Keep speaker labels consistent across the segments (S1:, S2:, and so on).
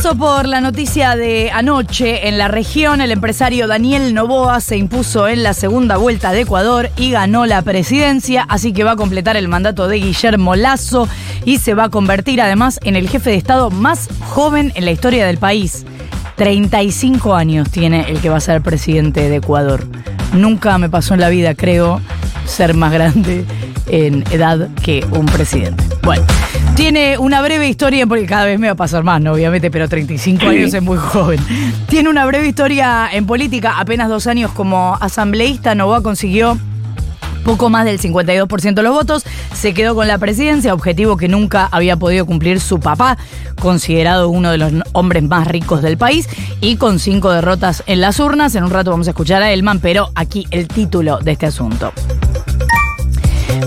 S1: Empiezo por la noticia de anoche. En la región, el empresario Daniel Novoa se impuso en la segunda vuelta de Ecuador y ganó la presidencia, así que va a completar el mandato de Guillermo Lazo y se va a convertir además en el jefe de Estado más joven en la historia del país. 35 años tiene el que va a ser presidente de Ecuador. Nunca me pasó en la vida, creo, ser más grande en edad que un presidente. Bueno, tiene una breve historia, porque cada vez me va a pasar más, ¿no? Obviamente, pero 35 años es muy joven. Tiene una breve historia en política, apenas dos años como asambleísta, Novoa consiguió poco más del 52% de los votos, se quedó con la presidencia, objetivo que nunca había podido cumplir su papá, considerado uno de los hombres más ricos del país, y con cinco derrotas en las urnas. En un rato vamos a escuchar a Elman, pero aquí el título de este asunto.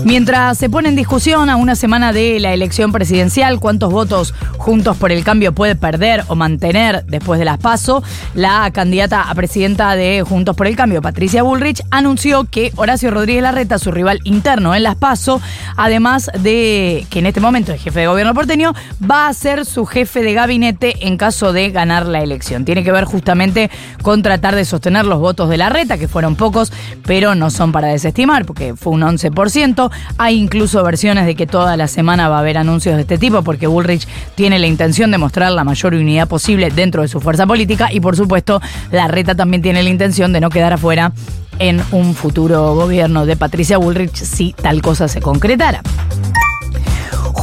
S1: Mientras se pone en discusión a una semana de la elección presidencial cuántos votos Juntos por el Cambio puede perder o mantener después de las PASO, la candidata a presidenta de Juntos por el Cambio, Patricia Bullrich, anunció que Horacio Rodríguez Larreta, su rival interno en las PASO, además de que en este momento es jefe de gobierno porteño, va a ser su jefe de gabinete en caso de ganar la elección. Tiene que ver justamente con tratar de sostener los votos de Larreta, que fueron pocos, pero no son para desestimar, porque fue un 11%. Hay incluso versiones de que toda la semana va a haber anuncios de este tipo, porque Bullrich tiene la intención de mostrar la mayor unidad posible dentro de su fuerza política y por supuesto Larreta también tiene la intención de no quedar afuera en un futuro gobierno de Patricia Bullrich si tal cosa se concretara.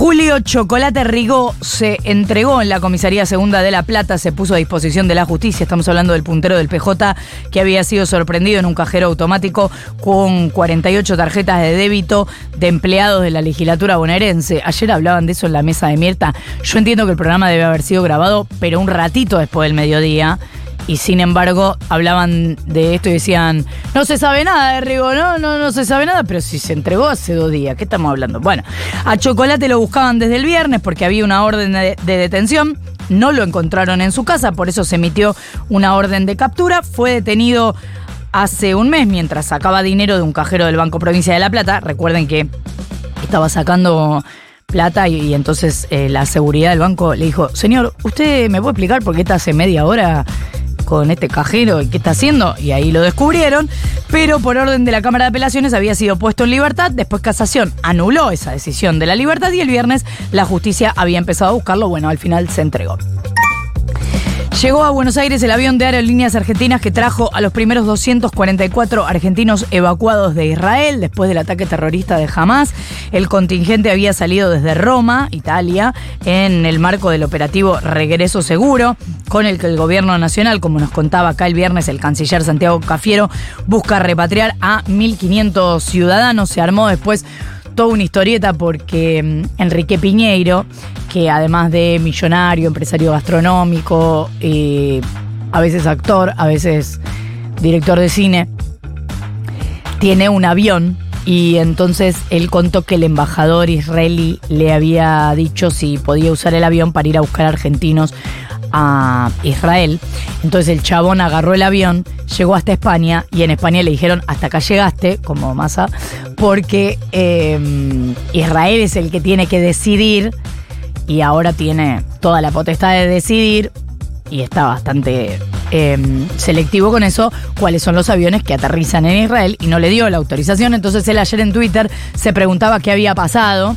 S1: Julio Chocolate Rigó se entregó en la comisaría segunda de La Plata, se puso a disposición de la justicia. Estamos hablando del puntero del PJ que había sido sorprendido en un cajero automático con 48 tarjetas de débito de empleados de la legislatura bonaerense. Ayer hablaban de eso en la mesa de Mirta. Yo entiendo que el programa debe haber sido grabado, pero un ratito después del mediodía y sin embargo hablaban de esto y decían, no se sabe nada de Rigo, no, no, no se sabe nada, pero si se entregó hace dos días, ¿qué estamos hablando? Bueno, a Chocolate lo buscaban desde el viernes porque había una orden de, de detención, no lo encontraron en su casa, por eso se emitió una orden de captura, fue detenido hace un mes mientras sacaba dinero de un cajero del Banco Provincia de La Plata, recuerden que estaba sacando plata y, y entonces eh, la seguridad del banco le dijo, señor, ¿usted me puede explicar por qué está hace media hora con este cajero y qué está haciendo? Y ahí lo descubrieron, pero por orden de la Cámara de Apelaciones había sido puesto en libertad, después Casación anuló esa decisión de la libertad y el viernes la justicia había empezado a buscarlo, bueno, al final se entregó. Llegó a Buenos Aires el avión de Aerolíneas Argentinas que trajo a los primeros 244 argentinos evacuados de Israel después del ataque terrorista de Hamas. El contingente había salido desde Roma, Italia, en el marco del operativo Regreso Seguro, con el que el gobierno nacional, como nos contaba acá el viernes el canciller Santiago Cafiero, busca repatriar a 1.500 ciudadanos. Se armó después toda una historieta porque mm, Enrique Piñeiro, que además de millonario, empresario gastronómico, eh, a veces actor, a veces director de cine, tiene un avión y entonces él contó que el embajador israelí le había dicho si podía usar el avión para ir a buscar argentinos a Israel. Entonces el chabón agarró el avión, llegó hasta España y en España le dijeron hasta acá llegaste, como masa, porque eh, Israel es el que tiene que decidir y ahora tiene toda la potestad de decidir y está bastante eh, selectivo con eso, cuáles son los aviones que aterrizan en Israel y no le dio la autorización. Entonces él ayer en Twitter se preguntaba qué había pasado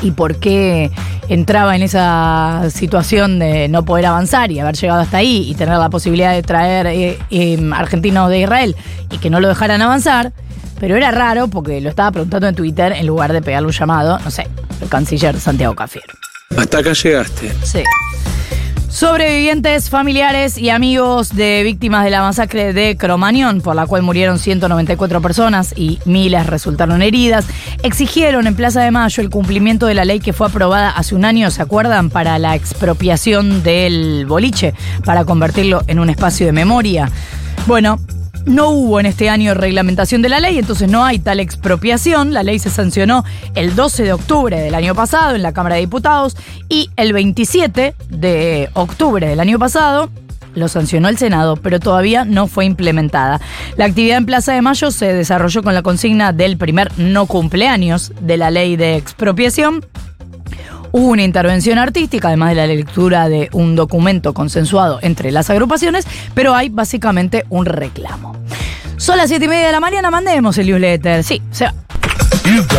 S1: y por qué entraba en esa situación de no poder avanzar y haber llegado hasta ahí y tener la posibilidad de traer eh, eh, argentinos de Israel y que no lo dejaran avanzar. Pero era raro porque lo estaba preguntando en Twitter en lugar de pegarle un llamado, no sé, el canciller Santiago Cafiero.
S2: hasta acá llegaste.
S1: Sí. Sobrevivientes, familiares y amigos de víctimas de la masacre de Cromañón, por la cual murieron 194 personas y miles resultaron heridas, exigieron en Plaza de Mayo el cumplimiento de la ley que fue aprobada hace un año, ¿se acuerdan? Para la expropiación del boliche, para convertirlo en un espacio de memoria. Bueno, No hubo en este año reglamentación de la ley, entonces no hay tal expropiación. La ley se sancionó el 12 de octubre del año pasado en la Cámara de Diputados y el 27 de octubre del año pasado lo sancionó el Senado, pero todavía no fue implementada. La actividad en Plaza de Mayo se desarrolló con la consigna del primer no cumpleaños de la ley de expropiación. Una intervención artística, además de la lectura de un documento consensuado entre las agrupaciones, pero hay básicamente un reclamo. Son las siete y media de la mañana, mandemos el newsletter. Sí, se va.